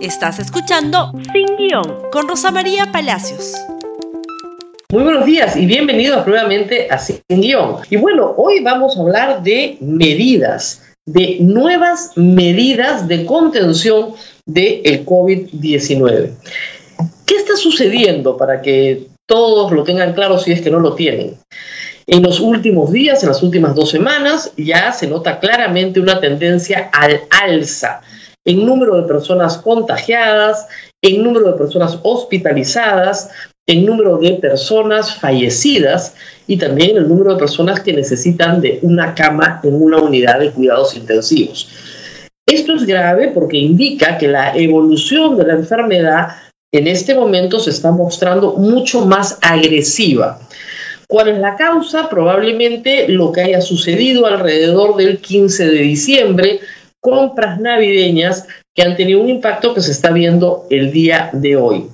Estás escuchando Sin Guión con Rosa María Palacios. Muy buenos días y bienvenidos nuevamente a Sin Guión. Y bueno, hoy vamos a hablar de medidas, de nuevas medidas de contención del COVID-19. ¿Qué está sucediendo para que todos lo tengan claro si es que no lo tienen? En los últimos días, en las últimas dos semanas, ya se nota claramente una tendencia al alza en número de personas contagiadas, en número de personas hospitalizadas, en número de personas fallecidas y también el número de personas que necesitan de una cama en una unidad de cuidados intensivos. Esto es grave porque indica que la evolución de la enfermedad en este momento se está mostrando mucho más agresiva. ¿Cuál es la causa? Probablemente lo que haya sucedido alrededor del 15 de diciembre, compras navideñas que han tenido un impacto que se está viendo el día de hoy.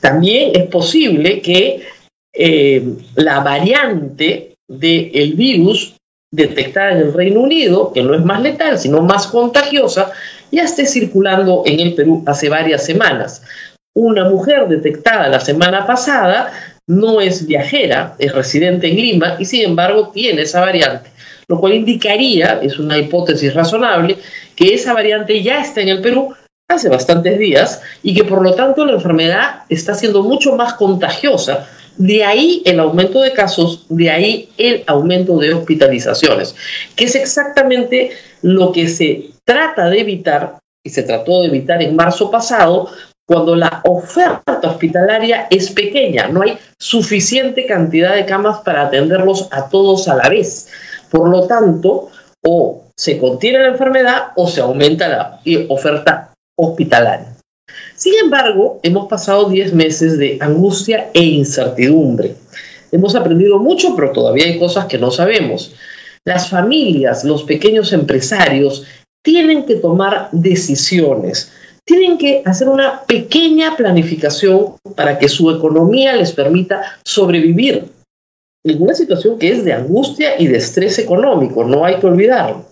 También es posible que eh, la variante del virus detectada en el Reino Unido, que no es más letal, sino más contagiosa, ya esté circulando en el Perú hace varias semanas. Una mujer detectada la semana pasada no es viajera, es residente en Lima y sin embargo tiene esa variante, lo cual indicaría, es una hipótesis razonable, que esa variante ya está en el Perú hace bastantes días y que por lo tanto la enfermedad está siendo mucho más contagiosa. De ahí el aumento de casos, de ahí el aumento de hospitalizaciones, que es exactamente lo que se trata de evitar y se trató de evitar en marzo pasado cuando la oferta hospitalaria es pequeña, no hay suficiente cantidad de camas para atenderlos a todos a la vez. Por lo tanto, o se contiene la enfermedad o se aumenta la oferta hospitalaria. Sin embargo, hemos pasado 10 meses de angustia e incertidumbre. Hemos aprendido mucho, pero todavía hay cosas que no sabemos. Las familias, los pequeños empresarios, tienen que tomar decisiones, tienen que hacer una pequeña planificación para que su economía les permita sobrevivir en una situación que es de angustia y de estrés económico, no hay que olvidarlo.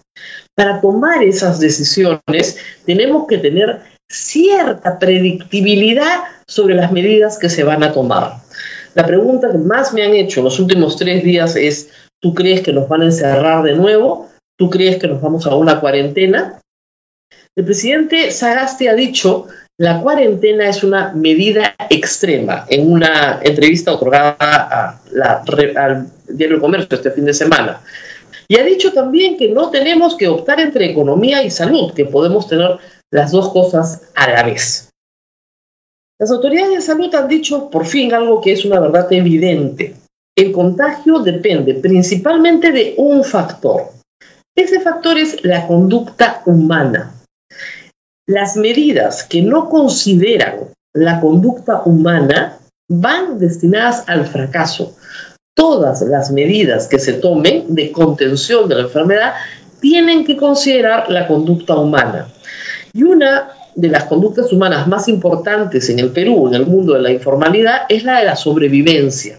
Para tomar esas decisiones tenemos que tener cierta predictibilidad sobre las medidas que se van a tomar. La pregunta que más me han hecho los últimos tres días es, ¿tú crees que nos van a encerrar de nuevo? ¿Tú crees que nos vamos a una cuarentena? El presidente Sagasti ha dicho, la cuarentena es una medida extrema en una entrevista otorgada al Diario del Comercio este fin de semana. Y ha dicho también que no tenemos que optar entre economía y salud, que podemos tener las dos cosas a la vez. Las autoridades de salud han dicho por fin algo que es una verdad evidente. El contagio depende principalmente de un factor. Ese factor es la conducta humana. Las medidas que no consideran la conducta humana van destinadas al fracaso todas las medidas que se tomen de contención de la enfermedad tienen que considerar la conducta humana. Y una de las conductas humanas más importantes en el Perú, en el mundo de la informalidad, es la de la sobrevivencia.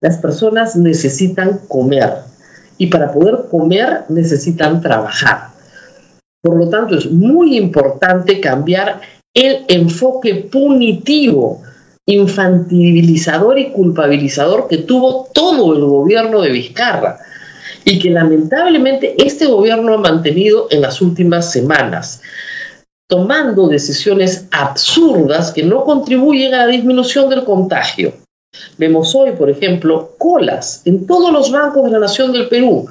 Las personas necesitan comer y para poder comer necesitan trabajar. Por lo tanto, es muy importante cambiar el enfoque punitivo infantilizador y culpabilizador que tuvo todo el gobierno de Vizcarra y que lamentablemente este gobierno ha mantenido en las últimas semanas, tomando decisiones absurdas que no contribuyen a la disminución del contagio. Vemos hoy, por ejemplo, colas en todos los bancos de la Nación del Perú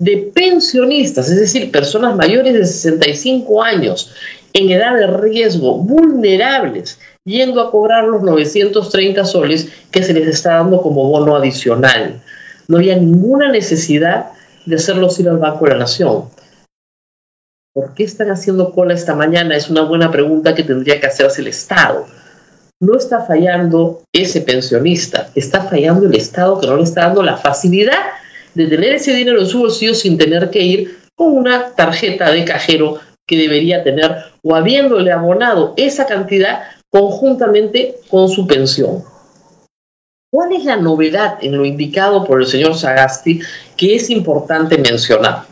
de pensionistas, es decir, personas mayores de 65 años, en edad de riesgo, vulnerables, yendo a cobrar los 930 soles que se les está dando como bono adicional. No había ninguna necesidad de hacerlos ir al Banco de la Nación. ¿Por qué están haciendo cola esta mañana? Es una buena pregunta que tendría que hacerse el Estado. No está fallando ese pensionista, está fallando el Estado que no le está dando la facilidad de tener ese dinero en su bolsillo sin tener que ir con una tarjeta de cajero que debería tener o habiéndole abonado esa cantidad conjuntamente con su pensión. ¿Cuál es la novedad en lo indicado por el señor Sagasti que es importante mencionar?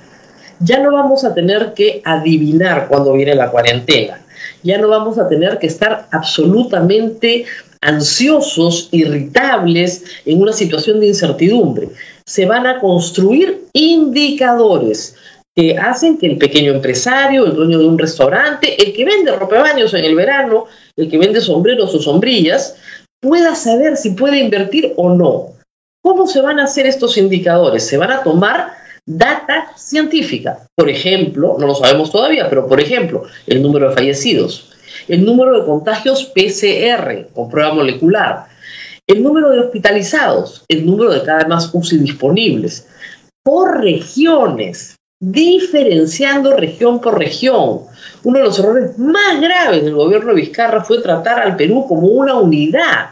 Ya no vamos a tener que adivinar cuándo viene la cuarentena. Ya no vamos a tener que estar absolutamente ansiosos, irritables, en una situación de incertidumbre. Se van a construir indicadores que hacen que el pequeño empresario, el dueño de un restaurante, el que vende ropa baños en el verano, el que vende sombreros o sombrillas, pueda saber si puede invertir o no. ¿Cómo se van a hacer estos indicadores? Se van a tomar data científica. Por ejemplo, no lo sabemos todavía, pero por ejemplo, el número de fallecidos, el número de contagios PCR con prueba molecular, el número de hospitalizados, el número de cada más UCI disponibles, por regiones, diferenciando región por región. Uno de los errores más graves del gobierno de Vizcarra fue tratar al Perú como una unidad,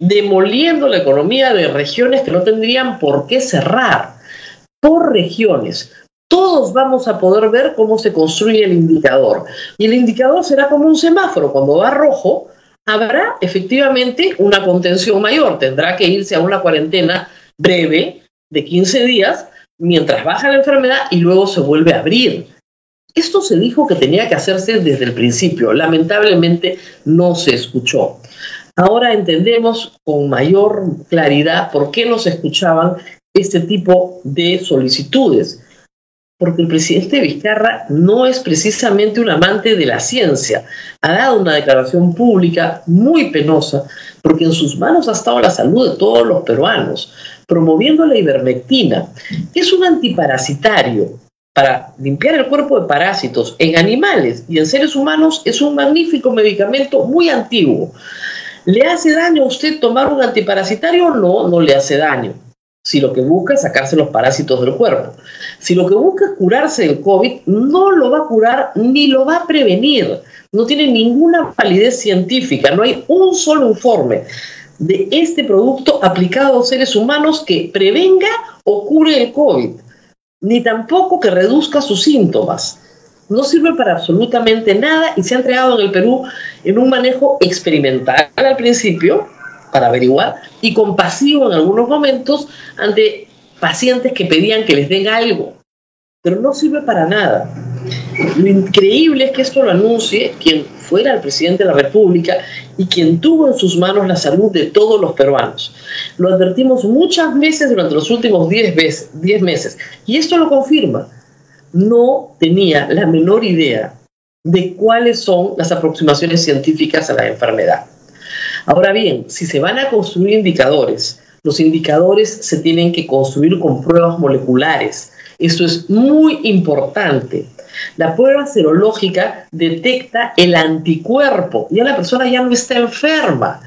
demoliendo la economía de regiones que no tendrían por qué cerrar, por regiones todos vamos a poder ver cómo se construye el indicador. Y el indicador será como un semáforo. Cuando va rojo, habrá efectivamente una contención mayor. Tendrá que irse a una cuarentena breve de 15 días mientras baja la enfermedad y luego se vuelve a abrir. Esto se dijo que tenía que hacerse desde el principio. Lamentablemente no se escuchó. Ahora entendemos con mayor claridad por qué no se escuchaban este tipo de solicitudes porque el presidente Vizcarra no es precisamente un amante de la ciencia. Ha dado una declaración pública muy penosa, porque en sus manos ha estado la salud de todos los peruanos, promoviendo la ivermectina, que es un antiparasitario. Para limpiar el cuerpo de parásitos en animales y en seres humanos es un magnífico medicamento muy antiguo. ¿Le hace daño a usted tomar un antiparasitario? No, no le hace daño si lo que busca es sacarse los parásitos del cuerpo. Si lo que busca es curarse del COVID, no lo va a curar ni lo va a prevenir. No tiene ninguna validez científica, no hay un solo informe de este producto aplicado a seres humanos que prevenga o cure el COVID, ni tampoco que reduzca sus síntomas. No sirve para absolutamente nada y se ha entregado en el Perú en un manejo experimental al principio, para averiguar y compasivo en algunos momentos ante pacientes que pedían que les den algo, pero no sirve para nada. Lo increíble es que esto lo anuncie quien fuera el presidente de la República y quien tuvo en sus manos la salud de todos los peruanos. Lo advertimos muchas veces durante los últimos 10 meses y esto lo confirma. No tenía la menor idea de cuáles son las aproximaciones científicas a la enfermedad. Ahora bien, si se van a construir indicadores, los indicadores se tienen que construir con pruebas moleculares. Esto es muy importante. La prueba serológica detecta el anticuerpo. Ya la persona ya no está enferma.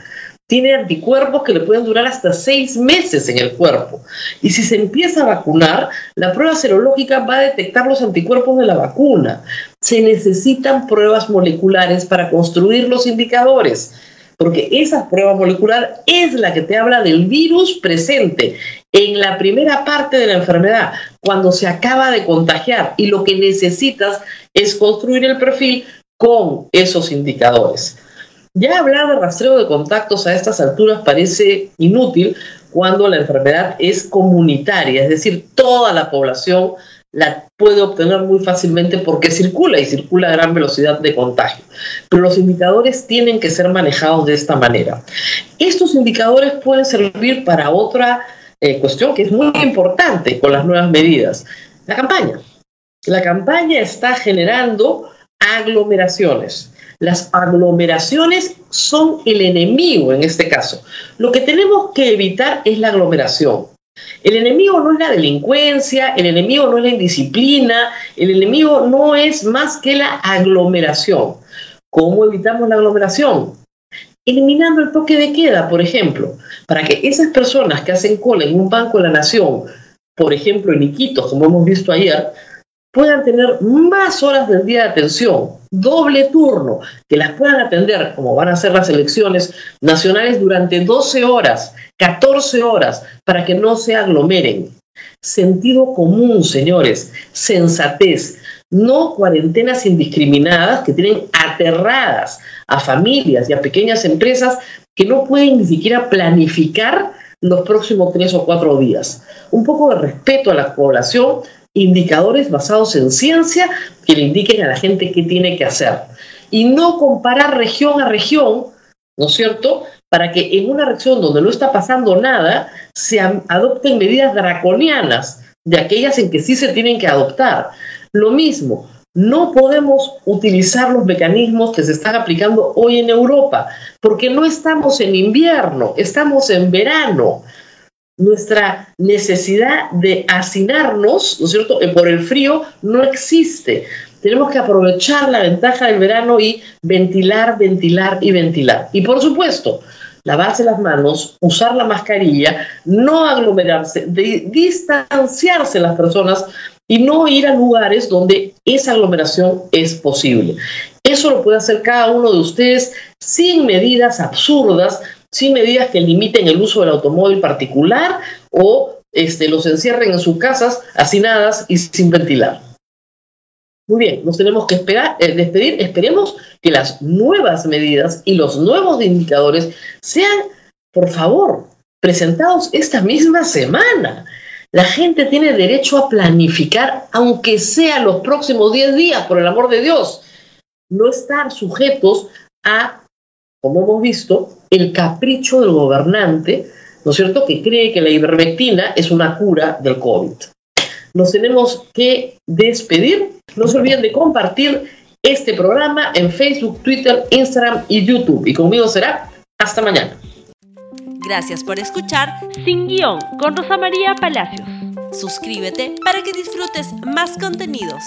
Tiene anticuerpos que le pueden durar hasta seis meses en el cuerpo. Y si se empieza a vacunar, la prueba serológica va a detectar los anticuerpos de la vacuna. Se necesitan pruebas moleculares para construir los indicadores porque esa prueba molecular es la que te habla del virus presente en la primera parte de la enfermedad, cuando se acaba de contagiar y lo que necesitas es construir el perfil con esos indicadores. Ya hablar de rastreo de contactos a estas alturas parece inútil cuando la enfermedad es comunitaria, es decir, toda la población la puede obtener muy fácilmente porque circula y circula a gran velocidad de contagio. Pero los indicadores tienen que ser manejados de esta manera. Estos indicadores pueden servir para otra eh, cuestión que es muy importante con las nuevas medidas, la campaña. La campaña está generando aglomeraciones. Las aglomeraciones son el enemigo en este caso. Lo que tenemos que evitar es la aglomeración. El enemigo no es la delincuencia, el enemigo no es la indisciplina, el enemigo no es más que la aglomeración. ¿Cómo evitamos la aglomeración? Eliminando el toque de queda, por ejemplo, para que esas personas que hacen cola en un banco de la nación, por ejemplo en Iquitos, como hemos visto ayer, puedan tener más horas del día de atención, doble turno, que las puedan atender, como van a ser las elecciones nacionales, durante 12 horas, 14 horas, para que no se aglomeren. Sentido común, señores, sensatez, no cuarentenas indiscriminadas que tienen aterradas a familias y a pequeñas empresas que no pueden ni siquiera planificar los próximos tres o cuatro días. Un poco de respeto a la población indicadores basados en ciencia que le indiquen a la gente qué tiene que hacer. y no comparar región a región, ¿no es cierto? Para que en una región donde no está pasando nada, se adopten medidas draconianas de aquellas en que sí se tienen que adoptar. Lo mismo, no podemos utilizar los mecanismos que se están aplicando hoy en Europa, porque no estamos en invierno, estamos en verano. Nuestra necesidad de hacinarnos, ¿no es cierto?, eh, por el frío no existe. Tenemos que aprovechar la ventaja del verano y ventilar, ventilar y ventilar. Y por supuesto, lavarse las manos, usar la mascarilla, no aglomerarse, distanciarse las personas y no ir a lugares donde esa aglomeración es posible. Eso lo puede hacer cada uno de ustedes sin medidas absurdas, sin medidas que limiten el uso del automóvil particular o este, los encierren en sus casas hacinadas y sin ventilar. Muy bien, nos tenemos que esperar, eh, despedir. Esperemos que las nuevas medidas y los nuevos indicadores sean, por favor, presentados esta misma semana. La gente tiene derecho a planificar, aunque sea los próximos 10 días, por el amor de Dios. No estar sujetos a, como hemos visto, el capricho del gobernante, ¿no es cierto?, que cree que la ivermectina es una cura del COVID. Nos tenemos que despedir. No se olviden de compartir este programa en Facebook, Twitter, Instagram y YouTube. Y conmigo será hasta mañana. Gracias por escuchar Sin Guión con Rosa María Palacios. Suscríbete para que disfrutes más contenidos.